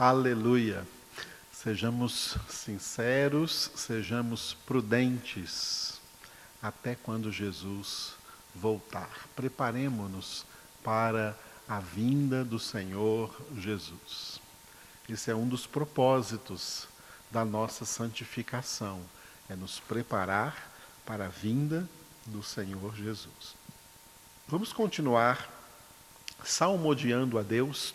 Aleluia. Sejamos sinceros, sejamos prudentes até quando Jesus voltar. Preparemos-nos para a vinda do Senhor Jesus. Esse é um dos propósitos da nossa santificação, é nos preparar para a vinda do Senhor Jesus. Vamos continuar salmodiando a Deus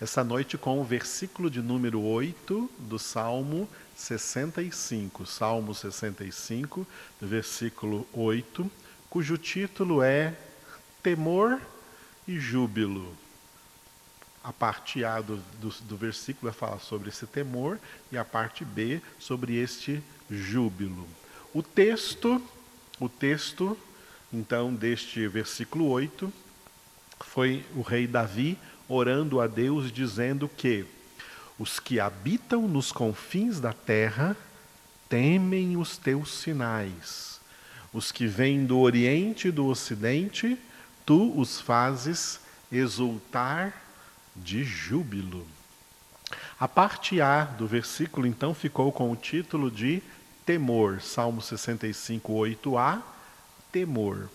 essa noite com o versículo de número 8 do Salmo 65, Salmo 65, versículo 8, cujo título é Temor e Júbilo. A parte A do, do, do versículo vai falar sobre esse temor e a parte B sobre este júbilo. O texto, o texto, então, deste versículo 8, foi o rei Davi orando a Deus, dizendo que os que habitam nos confins da terra temem os teus sinais. Os que vêm do Oriente e do Ocidente, tu os fazes exultar de júbilo. A parte A do versículo então ficou com o título de temor, Salmo 65, 8a, temor.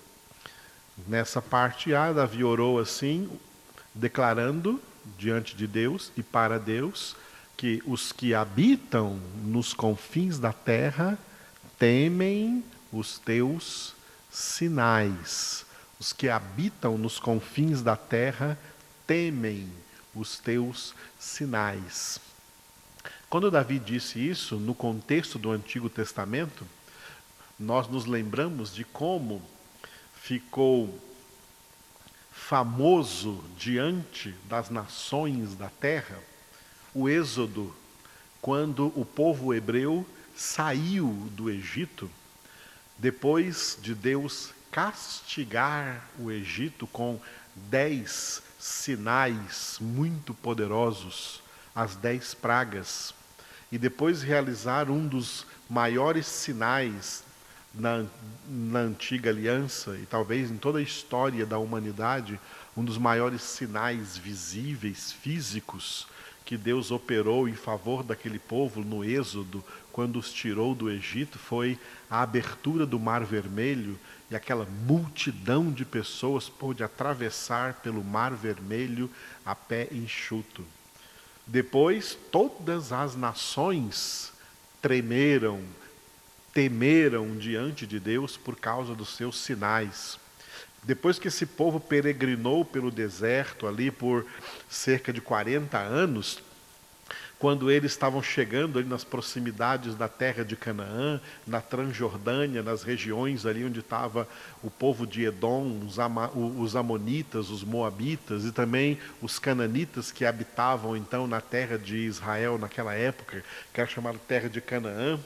Nessa parte A, Davi orou assim: declarando diante de Deus e para Deus que os que habitam nos confins da terra temem os teus sinais. Os que habitam nos confins da terra temem os teus sinais. Quando Davi disse isso, no contexto do Antigo Testamento, nós nos lembramos de como ficou famoso diante das nações da terra, o Êxodo, quando o povo hebreu saiu do Egito, depois de Deus castigar o Egito com dez sinais muito poderosos, as dez pragas, e depois realizar um dos maiores sinais na, na antiga aliança e talvez em toda a história da humanidade, um dos maiores sinais visíveis, físicos, que Deus operou em favor daquele povo no Êxodo, quando os tirou do Egito, foi a abertura do Mar Vermelho e aquela multidão de pessoas pôde atravessar pelo Mar Vermelho a pé enxuto. Depois, todas as nações tremeram, temeram diante de Deus por causa dos seus sinais. Depois que esse povo peregrinou pelo deserto ali por cerca de 40 anos, quando eles estavam chegando ali nas proximidades da terra de Canaã, na Transjordânia, nas regiões ali onde estava o povo de Edom, os, Ama, os Amonitas, os Moabitas e também os Cananitas que habitavam então na terra de Israel naquela época, que era chamada terra de Canaã.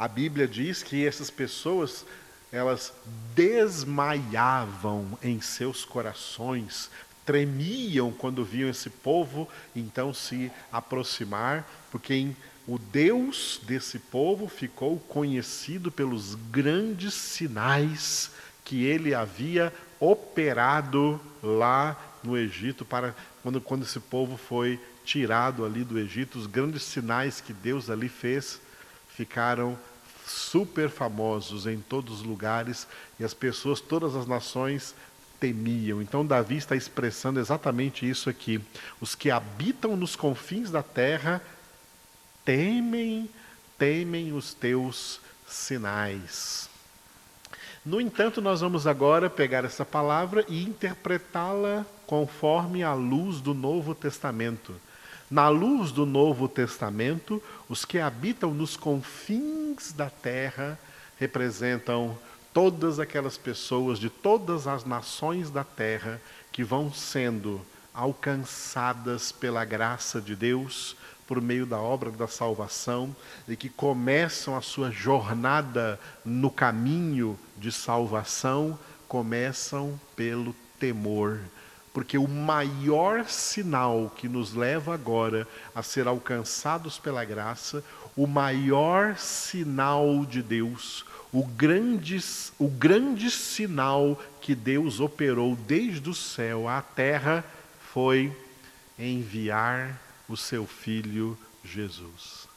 A Bíblia diz que essas pessoas elas desmaiavam em seus corações, tremiam quando viam esse povo então se aproximar, porque o Deus desse povo ficou conhecido pelos grandes sinais que ele havia operado lá no Egito para quando, quando esse povo foi tirado ali do Egito, os grandes sinais que Deus ali fez ficaram super famosos em todos os lugares e as pessoas, todas as nações temiam. Então Davi está expressando exatamente isso aqui. Os que habitam nos confins da terra temem, temem os teus sinais. No entanto, nós vamos agora pegar essa palavra e interpretá-la conforme a luz do Novo Testamento. Na luz do Novo Testamento, os que habitam nos confins da terra representam todas aquelas pessoas de todas as nações da terra que vão sendo alcançadas pela graça de Deus por meio da obra da salvação e que começam a sua jornada no caminho de salvação, começam pelo temor porque o maior sinal que nos leva agora a ser alcançados pela graça, o maior sinal de Deus, o grande, o grande sinal que Deus operou desde o céu à terra foi enviar o seu filho Jesus.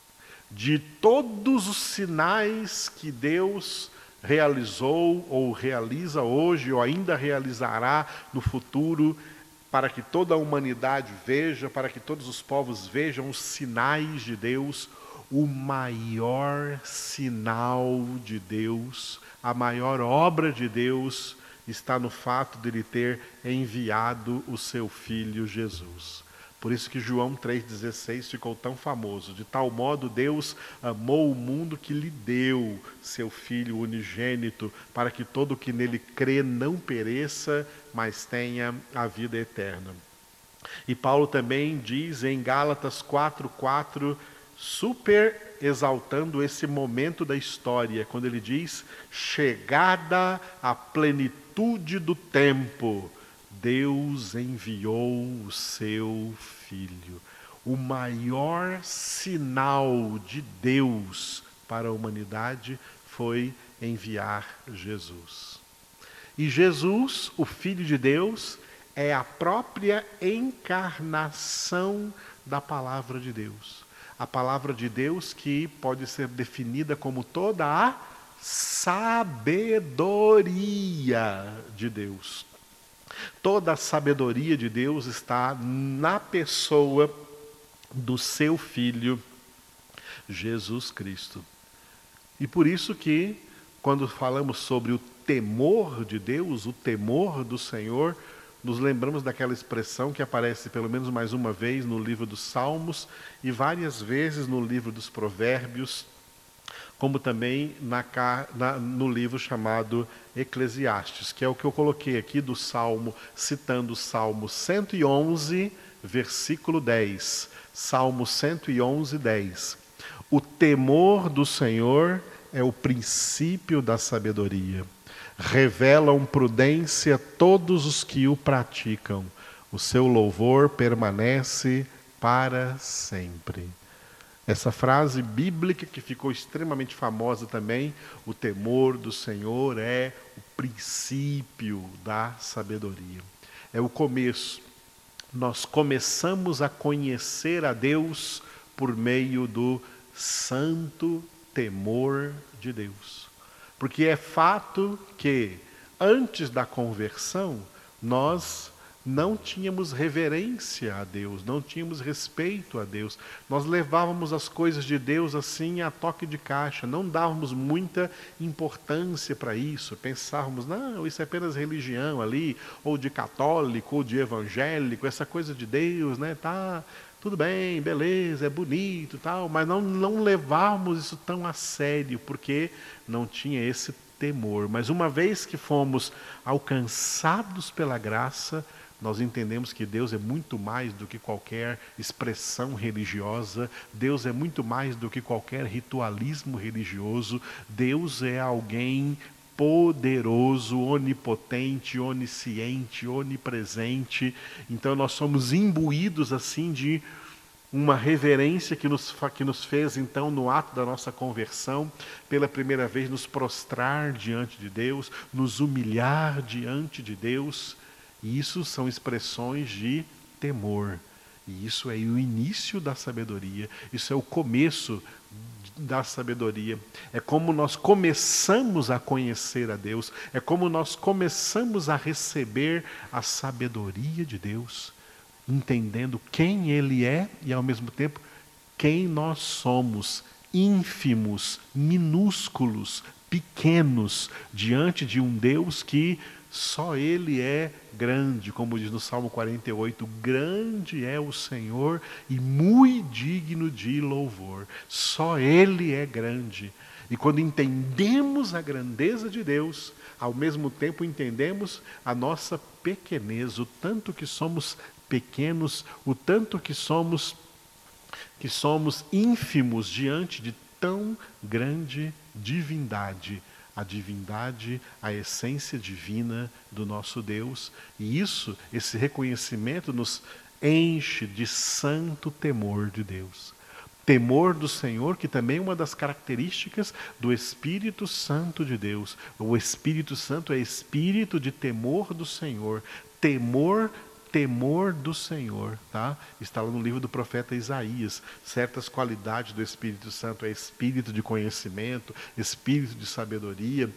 De todos os sinais que Deus realizou ou realiza hoje ou ainda realizará no futuro, para que toda a humanidade veja, para que todos os povos vejam os sinais de Deus, o maior sinal de Deus, a maior obra de Deus está no fato de ele ter enviado o seu filho Jesus. Por isso que João 3,16 ficou tão famoso. De tal modo Deus amou o mundo que lhe deu seu Filho unigênito, para que todo que nele crê não pereça, mas tenha a vida eterna. E Paulo também diz em Gálatas 4,4, super exaltando esse momento da história, quando ele diz: chegada a plenitude do tempo Deus enviou o seu Filho. O maior sinal de Deus para a humanidade foi enviar Jesus. E Jesus, o Filho de Deus, é a própria encarnação da palavra de Deus. A palavra de Deus que pode ser definida como toda a sabedoria de Deus. Toda a sabedoria de Deus está na pessoa do seu filho Jesus Cristo. E por isso que quando falamos sobre o temor de Deus, o temor do Senhor, nos lembramos daquela expressão que aparece pelo menos mais uma vez no livro dos Salmos e várias vezes no livro dos Provérbios, como também na, na, no livro chamado Eclesiastes, que é o que eu coloquei aqui do Salmo, citando o Salmo 111, versículo 10. Salmo 111, 10. O temor do Senhor é o princípio da sabedoria. Revelam prudência todos os que o praticam. O seu louvor permanece para sempre. Essa frase bíblica que ficou extremamente famosa também, o temor do Senhor é o princípio da sabedoria. É o começo. Nós começamos a conhecer a Deus por meio do santo temor de Deus. Porque é fato que antes da conversão nós não tínhamos reverência a Deus, não tínhamos respeito a Deus. Nós levávamos as coisas de Deus assim a toque de caixa, não dávamos muita importância para isso. Pensávamos, não, isso é apenas religião ali, ou de católico, ou de evangélico, essa coisa de Deus, né? Tá, tudo bem, beleza, é bonito, tal, mas não não levávamos isso tão a sério, porque não tinha esse temor. Mas uma vez que fomos alcançados pela graça, nós entendemos que Deus é muito mais do que qualquer expressão religiosa, Deus é muito mais do que qualquer ritualismo religioso, Deus é alguém poderoso, onipotente, onisciente, onipresente. Então nós somos imbuídos assim de uma reverência que nos, que nos fez, então, no ato da nossa conversão, pela primeira vez, nos prostrar diante de Deus, nos humilhar diante de Deus isso são expressões de temor. E isso é o início da sabedoria, isso é o começo da sabedoria. É como nós começamos a conhecer a Deus, é como nós começamos a receber a sabedoria de Deus, entendendo quem Ele é e ao mesmo tempo quem nós somos, ínfimos, minúsculos, pequenos, diante de um Deus que só Ele é grande, como diz no Salmo 48, grande é o Senhor e muito digno de louvor. Só Ele é grande. E quando entendemos a grandeza de Deus, ao mesmo tempo entendemos a nossa pequenez, o tanto que somos pequenos, o tanto que somos que somos ínfimos diante de tão grande divindade a divindade, a essência divina do nosso Deus. E isso, esse reconhecimento, nos enche de santo temor de Deus. Temor do Senhor, que também é uma das características do Espírito Santo de Deus. O Espírito Santo é espírito de temor do Senhor, temor temor do Senhor, tá? Está lá no livro do profeta Isaías. Certas qualidades do Espírito Santo é espírito de conhecimento, espírito de sabedoria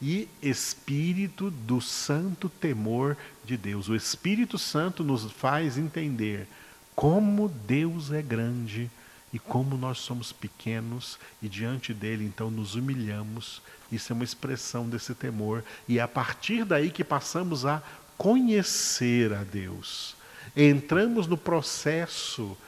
e espírito do santo temor de Deus. O Espírito Santo nos faz entender como Deus é grande e como nós somos pequenos e diante dele então nos humilhamos. Isso é uma expressão desse temor e é a partir daí que passamos a conhecer a Deus. Entramos no processo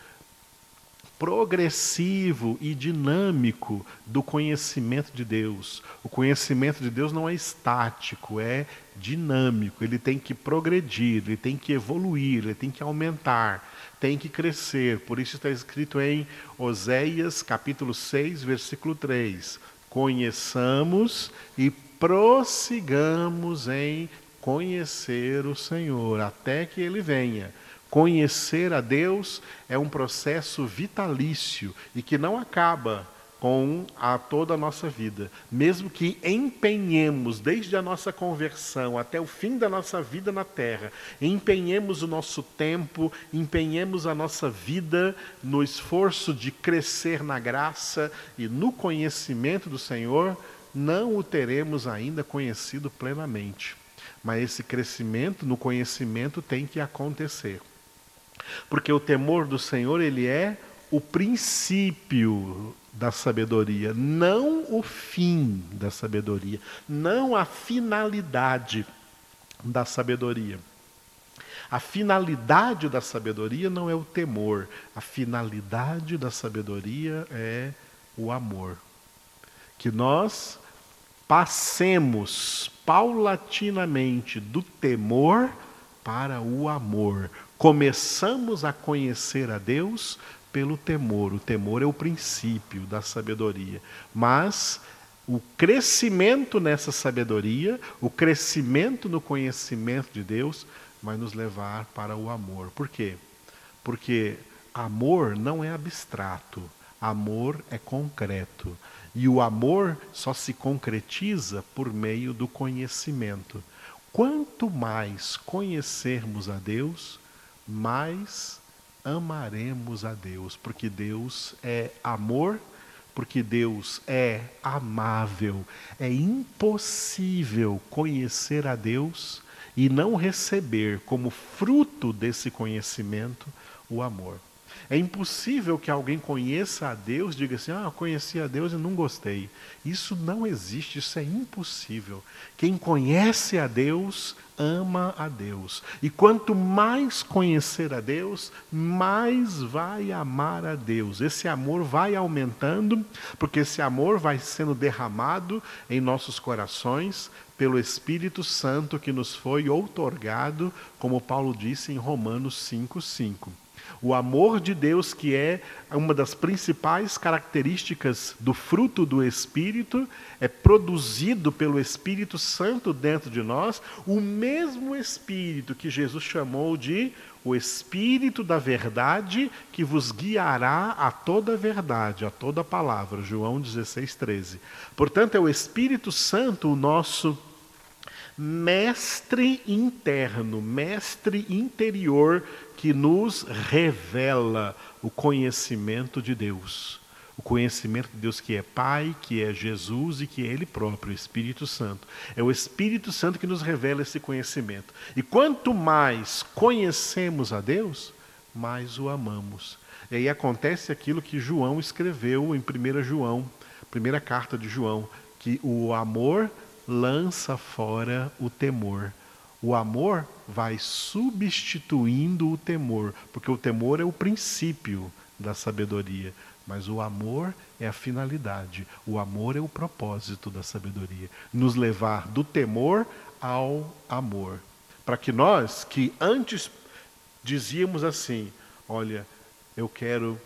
progressivo e dinâmico do conhecimento de Deus. O conhecimento de Deus não é estático, é dinâmico. Ele tem que progredir, ele tem que evoluir, ele tem que aumentar, tem que crescer. Por isso está escrito em Oséias, capítulo 6, versículo 3: Conheçamos e prossigamos em conhecer o Senhor até que ele venha. Conhecer a Deus é um processo vitalício e que não acaba com a toda a nossa vida. Mesmo que empenhemos desde a nossa conversão até o fim da nossa vida na terra, empenhemos o nosso tempo, empenhemos a nossa vida no esforço de crescer na graça e no conhecimento do Senhor, não o teremos ainda conhecido plenamente. Mas esse crescimento no conhecimento tem que acontecer. Porque o temor do Senhor, ele é o princípio da sabedoria, não o fim da sabedoria, não a finalidade da sabedoria. A finalidade da sabedoria não é o temor, a finalidade da sabedoria é o amor. Que nós passemos paulatinamente do temor para o amor, começamos a conhecer a Deus pelo temor. O temor é o princípio da sabedoria. Mas o crescimento nessa sabedoria, o crescimento no conhecimento de Deus, vai nos levar para o amor. Por quê? Porque amor não é abstrato, amor é concreto. E o amor só se concretiza por meio do conhecimento. Quanto mais conhecermos a Deus, mais amaremos a Deus, porque Deus é amor, porque Deus é amável. É impossível conhecer a Deus e não receber como fruto desse conhecimento o amor. É impossível que alguém conheça a Deus, diga assim: ah, conheci a Deus e não gostei. Isso não existe, isso é impossível. Quem conhece a Deus, ama a Deus. E quanto mais conhecer a Deus, mais vai amar a Deus. Esse amor vai aumentando, porque esse amor vai sendo derramado em nossos corações pelo Espírito Santo que nos foi outorgado, como Paulo disse em Romanos 5:5. O amor de Deus, que é uma das principais características do fruto do Espírito, é produzido pelo Espírito Santo dentro de nós, o mesmo Espírito que Jesus chamou de o Espírito da verdade que vos guiará a toda verdade, a toda palavra. João 16, 13. Portanto, é o Espírito Santo o nosso mestre interno, mestre interior que nos revela o conhecimento de Deus. O conhecimento de Deus que é Pai, que é Jesus e que é Ele próprio, o Espírito Santo. É o Espírito Santo que nos revela esse conhecimento. E quanto mais conhecemos a Deus, mais o amamos. E aí acontece aquilo que João escreveu em 1 João, primeira carta de João, que o amor lança fora o temor. O amor vai substituindo o temor, porque o temor é o princípio da sabedoria, mas o amor é a finalidade, o amor é o propósito da sabedoria nos levar do temor ao amor. Para que nós, que antes dizíamos assim: olha, eu quero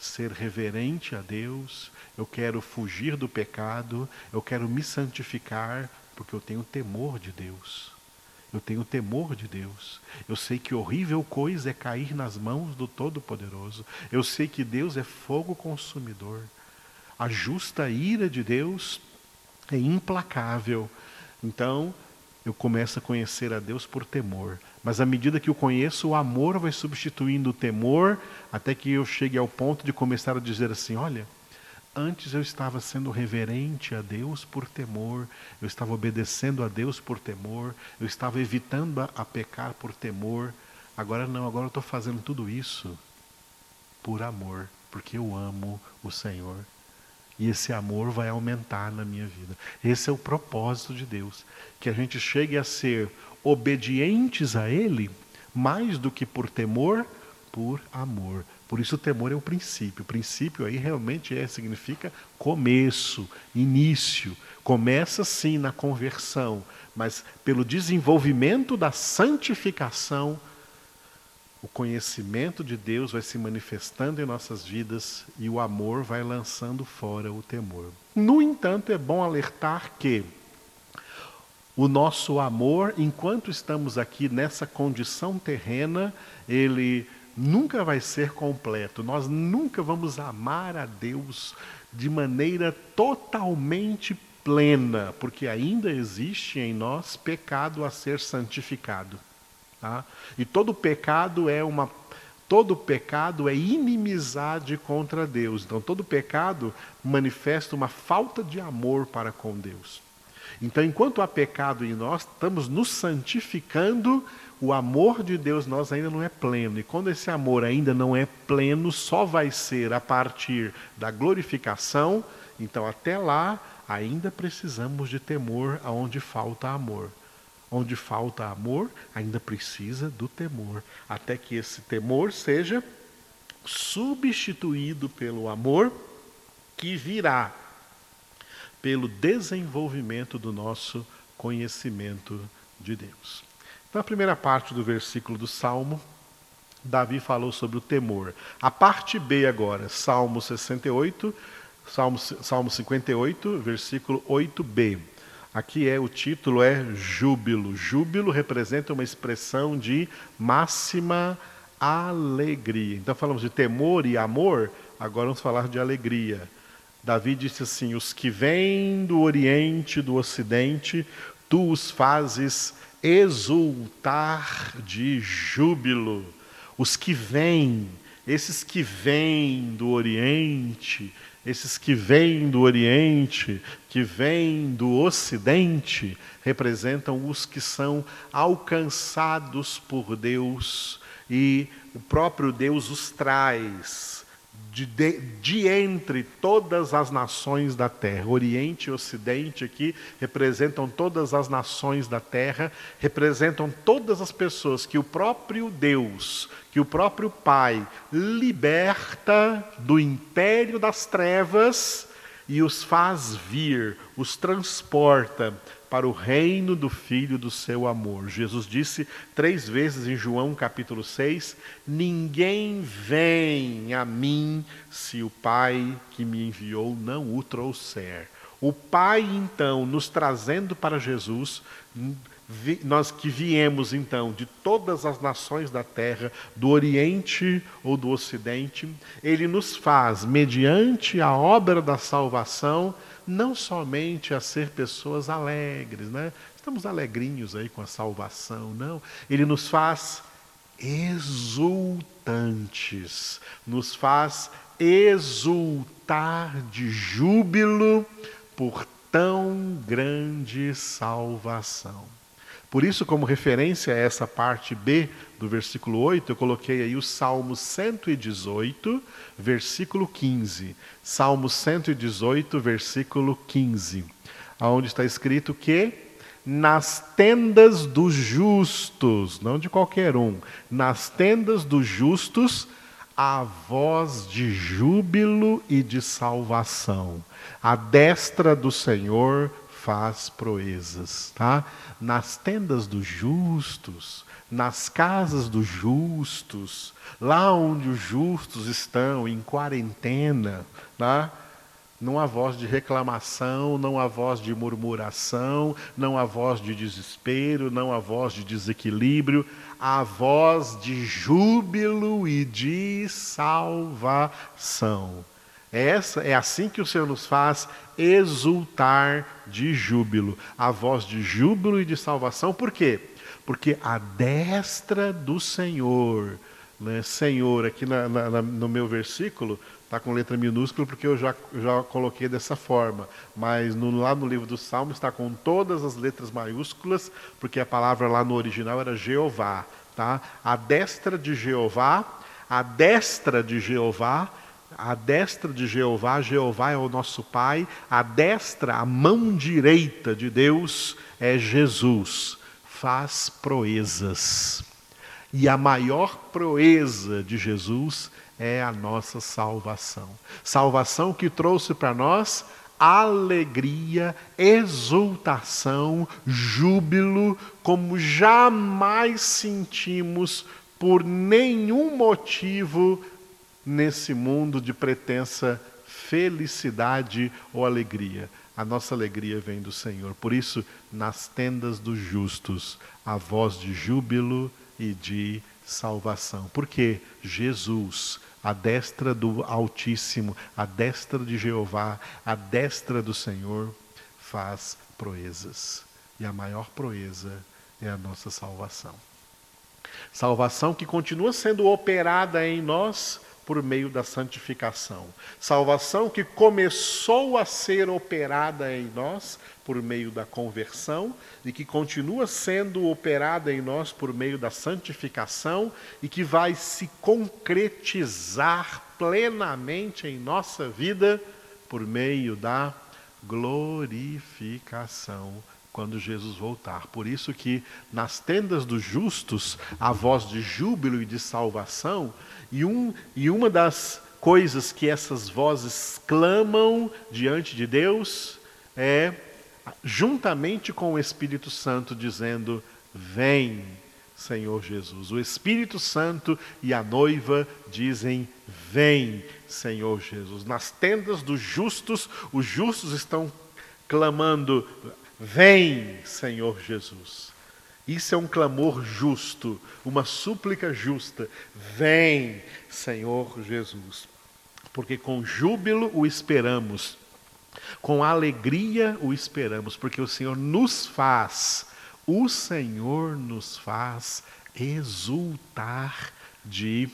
ser reverente a Deus, eu quero fugir do pecado, eu quero me santificar, porque eu tenho temor de Deus. Eu tenho temor de Deus. Eu sei que horrível coisa é cair nas mãos do Todo-Poderoso. Eu sei que Deus é fogo consumidor. A justa ira de Deus é implacável. Então, eu começo a conhecer a Deus por temor. Mas à medida que eu conheço, o amor vai substituindo o temor, até que eu chegue ao ponto de começar a dizer assim: olha, Antes eu estava sendo reverente a Deus por temor, eu estava obedecendo a Deus por temor, eu estava evitando a, a pecar por temor. Agora não, agora eu estou fazendo tudo isso por amor, porque eu amo o Senhor. E esse amor vai aumentar na minha vida. Esse é o propósito de Deus, que a gente chegue a ser obedientes a Ele, mais do que por temor, por amor. Por isso o temor é o princípio. O princípio aí realmente é, significa começo, início. Começa sim na conversão, mas pelo desenvolvimento da santificação, o conhecimento de Deus vai se manifestando em nossas vidas e o amor vai lançando fora o temor. No entanto, é bom alertar que o nosso amor, enquanto estamos aqui nessa condição terrena, ele nunca vai ser completo. Nós nunca vamos amar a Deus de maneira totalmente plena, porque ainda existe em nós pecado a ser santificado. Tá? E todo pecado é uma todo pecado é inimizade contra Deus. Então todo pecado manifesta uma falta de amor para com Deus. Então enquanto há pecado em nós, estamos nos santificando o amor de Deus nós ainda não é pleno. E quando esse amor ainda não é pleno, só vai ser a partir da glorificação. Então, até lá, ainda precisamos de temor aonde falta amor. Onde falta amor, ainda precisa do temor, até que esse temor seja substituído pelo amor que virá pelo desenvolvimento do nosso conhecimento de Deus. Na primeira parte do versículo do Salmo, Davi falou sobre o temor. A parte B agora, Salmo 68, Salmo, Salmo 58, versículo 8b. Aqui é o título é júbilo. Júbilo representa uma expressão de máxima alegria. Então falamos de temor e amor, agora vamos falar de alegria. Davi disse assim: Os que vêm do Oriente, do Ocidente, tu os fazes exultar de júbilo. Os que vêm, esses que vêm do Oriente, esses que vêm do Oriente, que vêm do Ocidente, representam os que são alcançados por Deus e o próprio Deus os traz de, de, de, entre todas as nações da terra. Oriente e Ocidente aqui representam todas as nações da terra, representam todas as pessoas que o próprio Deus, que o próprio Pai liberta do império das trevas e os faz vir, os transporta para o reino do Filho do seu amor. Jesus disse três vezes em João capítulo 6: Ninguém vem a mim se o Pai que me enviou não o trouxer. O Pai, então, nos trazendo para Jesus, nós que viemos então de todas as nações da terra, do Oriente ou do Ocidente, ele nos faz, mediante a obra da salvação, não somente a ser pessoas alegres, né? Estamos alegrinhos aí com a salvação, não. Ele nos faz exultantes, nos faz exultar de júbilo por tão grande salvação. Por isso, como referência a essa parte B do versículo 8, eu coloquei aí o Salmo 118, versículo 15. Salmo 118, versículo 15. Onde está escrito que nas tendas dos justos, não de qualquer um, nas tendas dos justos, a voz de júbilo e de salvação. A destra do Senhor faz proezas, tá? Nas tendas dos justos, nas casas dos justos, lá onde os justos estão em quarentena, tá? Não há voz de reclamação, não há voz de murmuração, não há voz de desespero, não há voz de desequilíbrio, há voz de júbilo e de salvação. Essa é assim que o Senhor nos faz exultar de júbilo, a voz de júbilo e de salvação. Por quê? Porque a destra do Senhor, né? Senhor, aqui na, na, no meu versículo, está com letra minúscula porque eu já, já coloquei dessa forma. Mas no, lá no livro do Salmo está com todas as letras maiúsculas, porque a palavra lá no original era Jeová. Tá? A destra de Jeová, a destra de Jeová, a destra de Jeová, Jeová é o nosso Pai, a destra, a mão direita de Deus é Jesus, faz proezas. E a maior proeza de Jesus é a nossa salvação. Salvação que trouxe para nós alegria, exultação, júbilo, como jamais sentimos por nenhum motivo nesse mundo de pretensa felicidade ou alegria. A nossa alegria vem do Senhor. Por isso, nas tendas dos justos, a voz de júbilo e de salvação. Porque Jesus, a destra do Altíssimo, a destra de Jeová, a destra do Senhor, faz proezas. E a maior proeza é a nossa salvação. Salvação que continua sendo operada em nós por meio da santificação. Salvação que começou a ser operada em nós por meio da conversão e que continua sendo operada em nós por meio da santificação e que vai se concretizar plenamente em nossa vida por meio da glorificação quando Jesus voltar. Por isso que nas tendas dos justos a voz de júbilo e de salvação, e, um, e uma das coisas que essas vozes clamam diante de Deus é juntamente com o Espírito Santo dizendo: "Vem, Senhor Jesus". O Espírito Santo e a noiva dizem: "Vem, Senhor Jesus". Nas tendas dos justos, os justos estão clamando: Vem, Senhor Jesus. Isso é um clamor justo, uma súplica justa. Vem, Senhor Jesus. Porque com júbilo o esperamos, com alegria o esperamos, porque o Senhor nos faz, o Senhor nos faz exultar de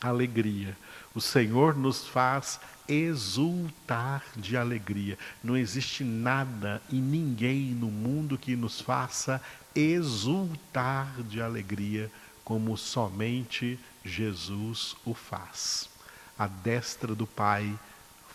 alegria. O Senhor nos faz exultar de alegria. Não existe nada e ninguém no mundo que nos faça exultar de alegria como somente Jesus o faz. A destra do Pai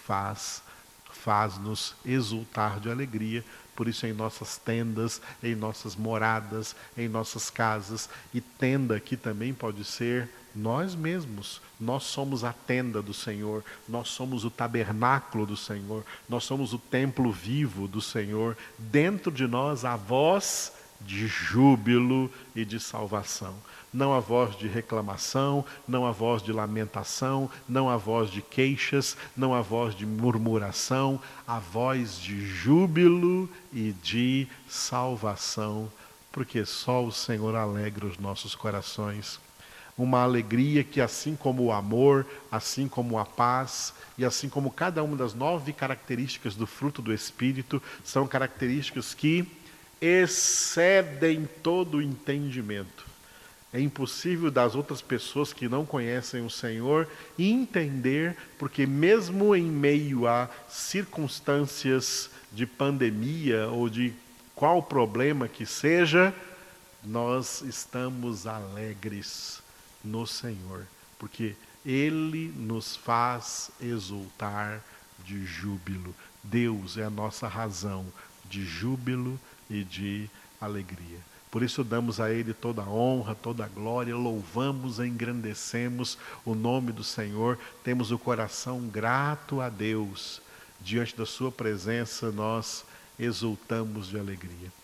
faz faz-nos exultar de alegria, por isso em nossas tendas, em nossas moradas, em nossas casas, e tenda aqui também pode ser nós mesmos, nós somos a tenda do Senhor, nós somos o tabernáculo do Senhor, nós somos o templo vivo do Senhor. Dentro de nós a voz de júbilo e de salvação. Não a voz de reclamação, não a voz de lamentação, não a voz de queixas, não a voz de murmuração, a voz de júbilo e de salvação, porque só o Senhor alegra os nossos corações uma alegria que, assim como o amor, assim como a paz e assim como cada uma das nove características do fruto do Espírito, são características que excedem todo o entendimento. É impossível das outras pessoas que não conhecem o Senhor entender, porque, mesmo em meio a circunstâncias de pandemia ou de qual problema que seja, nós estamos alegres no Senhor, porque Ele nos faz exultar de júbilo. Deus é a nossa razão de júbilo e de alegria. Por isso damos a Ele toda a honra, toda a glória, louvamos engrandecemos o nome do Senhor, temos o coração grato a Deus. Diante da Sua presença, nós exultamos de alegria.